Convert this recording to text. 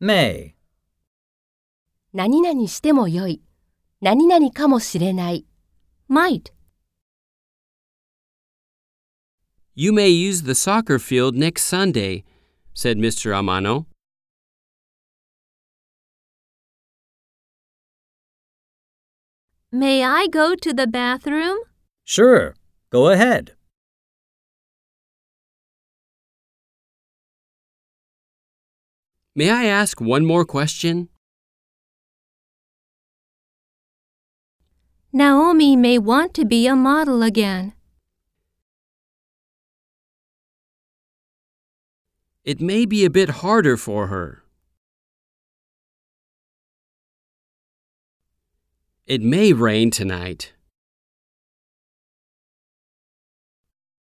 may, 何々してもよい。何々かもしれない。might, You may use the soccer field next Sunday, said Mr. Amano. May I go to the bathroom? sure, go ahead. May I ask one more question? Naomi may want to be a model again. It may be a bit harder for her. It may rain tonight.